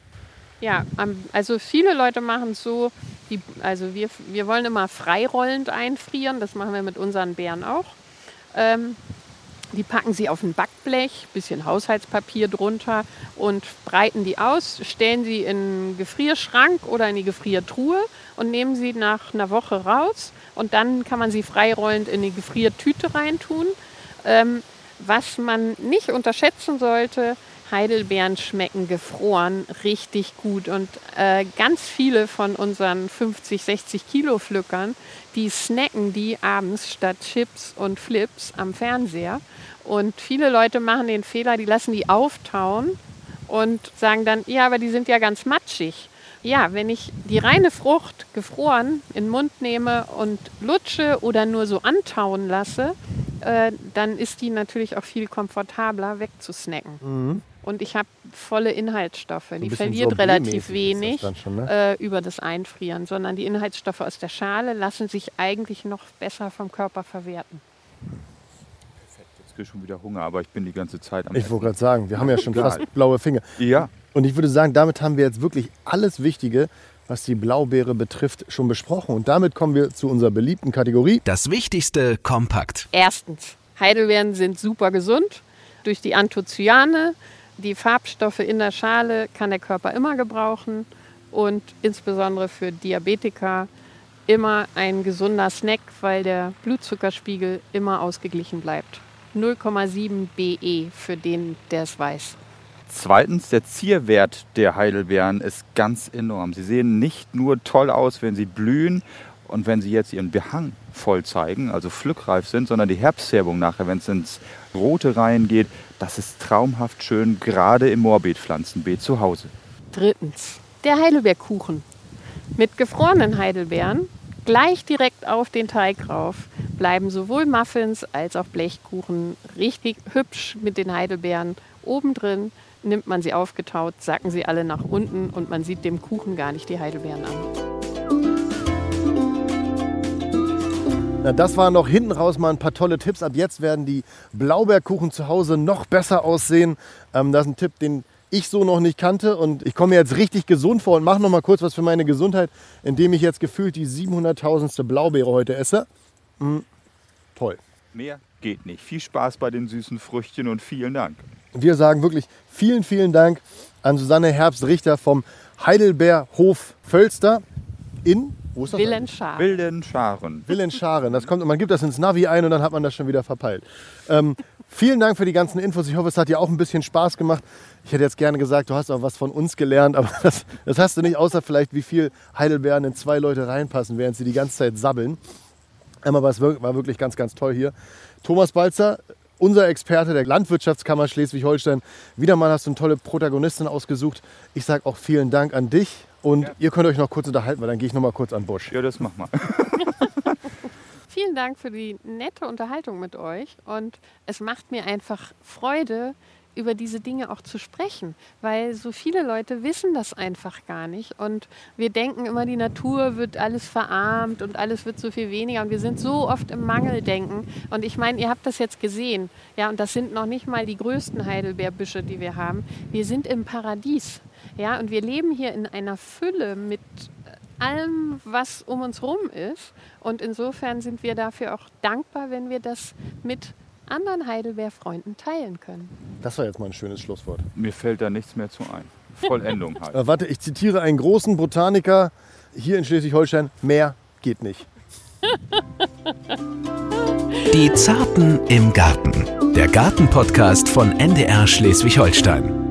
Ja, also viele Leute machen es so, die, also wir, wir wollen immer freirollend einfrieren, das machen wir mit unseren Beeren auch. Ähm, die packen sie auf ein Backblech, bisschen Haushaltspapier drunter und breiten die aus, stellen sie in einen Gefrierschrank oder in die Gefriertruhe und nehmen sie nach einer Woche raus und dann kann man sie freirollend in die Gefriertüte reintun. Ähm, was man nicht unterschätzen sollte, Heidelbeeren schmecken gefroren richtig gut. Und äh, ganz viele von unseren 50, 60 Kilo Pflückern, die snacken die abends statt Chips und Flips am Fernseher. Und viele Leute machen den Fehler, die lassen die auftauen und sagen dann, ja, aber die sind ja ganz matschig. Ja, wenn ich die reine Frucht gefroren in den Mund nehme und lutsche oder nur so antauen lasse, äh, dann ist die natürlich auch viel komfortabler wegzusnacken. Und ich habe volle Inhaltsstoffe. die bisschen verliert relativ wenig schon, ne? äh, über das Einfrieren, sondern die Inhaltsstoffe aus der Schale lassen sich eigentlich noch besser vom Körper verwerten. Jetzt krieg ich schon wieder Hunger, aber ich bin die ganze Zeit am Ich wollte gerade sagen, wir haben ja schon fast blaue Finger. Ja, Und ich würde sagen, damit haben wir jetzt wirklich alles Wichtige, was die Blaubeere betrifft, schon besprochen. Und damit kommen wir zu unserer beliebten Kategorie. Das Wichtigste kompakt. Erstens, Heidelbeeren sind super gesund. Durch die Anthocyane, die Farbstoffe in der Schale kann der Körper immer gebrauchen. Und insbesondere für Diabetiker immer ein gesunder Snack, weil der Blutzuckerspiegel immer ausgeglichen bleibt. 0,7 BE für den, der es weiß. Zweitens, der Zierwert der Heidelbeeren ist ganz enorm. Sie sehen nicht nur toll aus, wenn sie blühen und wenn sie jetzt ihren Behang voll zeigen, also pflückreif sind, sondern die Herbstfärbung nachher, wenn es ins Rote reingeht, das ist traumhaft schön, gerade im Moorbeetpflanzenbeet zu Hause. Drittens, der Heidelbeerkuchen. Mit gefrorenen Heidelbeeren gleich direkt auf den Teig rauf bleiben sowohl Muffins als auch Blechkuchen richtig hübsch mit den Heidelbeeren. Obendrin nimmt man sie aufgetaut, sacken sie alle nach unten und man sieht dem Kuchen gar nicht die Heidelbeeren an. Na, das waren noch hinten raus mal ein paar tolle Tipps. Ab jetzt werden die Blaubeerkuchen zu Hause noch besser aussehen. Ähm, das ist ein Tipp, den ich so noch nicht kannte. Und ich komme mir jetzt richtig gesund vor und mache noch mal kurz was für meine Gesundheit, indem ich jetzt gefühlt die 700.000. Blaubeere heute esse. Mm, toll. Mehr geht nicht. Viel Spaß bei den süßen Früchtchen und vielen Dank. Wir sagen wirklich vielen, vielen Dank an Susanne Herbst-Richter vom Heidelbeerhof Völster in, wo ist das? Willenschar. Wilden Scharen. Willenscharen. Das kommt, und man gibt das ins Navi ein und dann hat man das schon wieder verpeilt. Ähm, vielen Dank für die ganzen Infos. Ich hoffe, es hat dir auch ein bisschen Spaß gemacht. Ich hätte jetzt gerne gesagt, du hast auch was von uns gelernt, aber das, das hast du nicht, außer vielleicht, wie viel Heidelbeeren in zwei Leute reinpassen, während sie die ganze Zeit sabbeln. Ähm, Aber es war wirklich ganz, ganz toll hier. Thomas Balzer, unser Experte der Landwirtschaftskammer Schleswig-Holstein. Wieder mal hast du eine tolle Protagonistin ausgesucht. Ich sage auch vielen Dank an dich. Und ihr könnt euch noch kurz unterhalten, weil dann gehe ich noch mal kurz an Busch. Ja, das mach mal. Vielen Dank für die nette Unterhaltung mit euch und es macht mir einfach Freude, über diese Dinge auch zu sprechen, weil so viele Leute wissen das einfach gar nicht. Und wir denken immer, die Natur wird alles verarmt und alles wird so viel weniger. Und wir sind so oft im Mangeldenken. Und ich meine, ihr habt das jetzt gesehen. Ja, und das sind noch nicht mal die größten Heidelbeerbüsche, die wir haben. Wir sind im Paradies. Ja, und wir leben hier in einer Fülle mit allem, was um uns herum ist. Und insofern sind wir dafür auch dankbar, wenn wir das mit anderen Heidelbeerfreunden teilen können. Das war jetzt mal ein schönes Schlusswort. Mir fällt da nichts mehr zu ein. Vollendung halt. Äh, warte, ich zitiere einen großen Botaniker hier in Schleswig-Holstein. Mehr geht nicht. Die Zarten im Garten. Der Gartenpodcast von NDR Schleswig-Holstein.